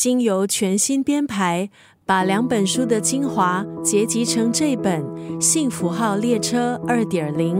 经由全新编排，把两本书的精华结集成这本《幸福号列车二点零》。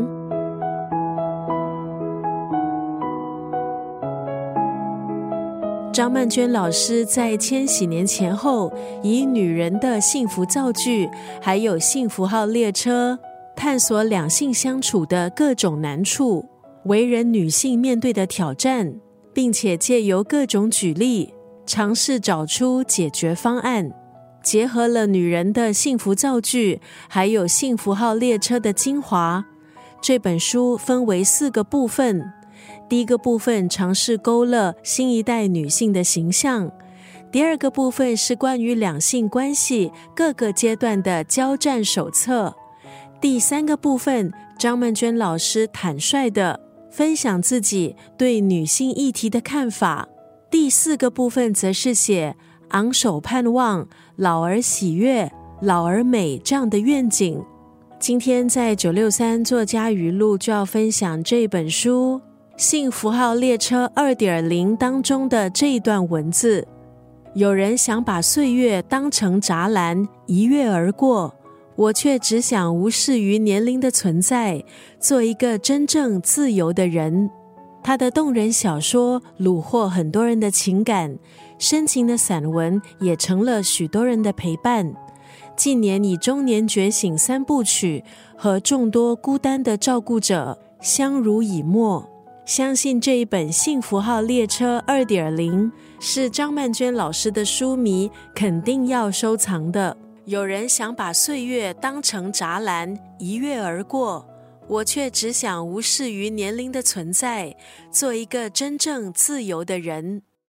张曼娟老师在千禧年前后，以女人的幸福造句，还有幸福号列车，探索两性相处的各种难处，为人女性面对的挑战，并且借由各种举例，尝试找出解决方案。结合了女人的幸福造句，还有幸福号列车的精华，这本书分为四个部分。第一个部分尝试勾勒新一代女性的形象，第二个部分是关于两性关系各个阶段的交战手册，第三个部分张曼娟老师坦率的分享自己对女性议题的看法，第四个部分则是写昂首盼望、老而喜悦、老而美这样的愿景。今天在九六三作家语录就要分享这本书。幸福号列车二点零当中的这一段文字，有人想把岁月当成栅栏一跃而过，我却只想无视于年龄的存在，做一个真正自由的人。他的动人小说虏获很多人的情感，深情的散文也成了许多人的陪伴。近年以《中年觉醒》三部曲和众多孤单的照顾者相濡以沫。相信这一本《幸福号列车二点零》是张曼娟老师的书迷肯定要收藏的。有人想把岁月当成栅栏一跃而过，我却只想无视于年龄的存在，做一个真正自由的人。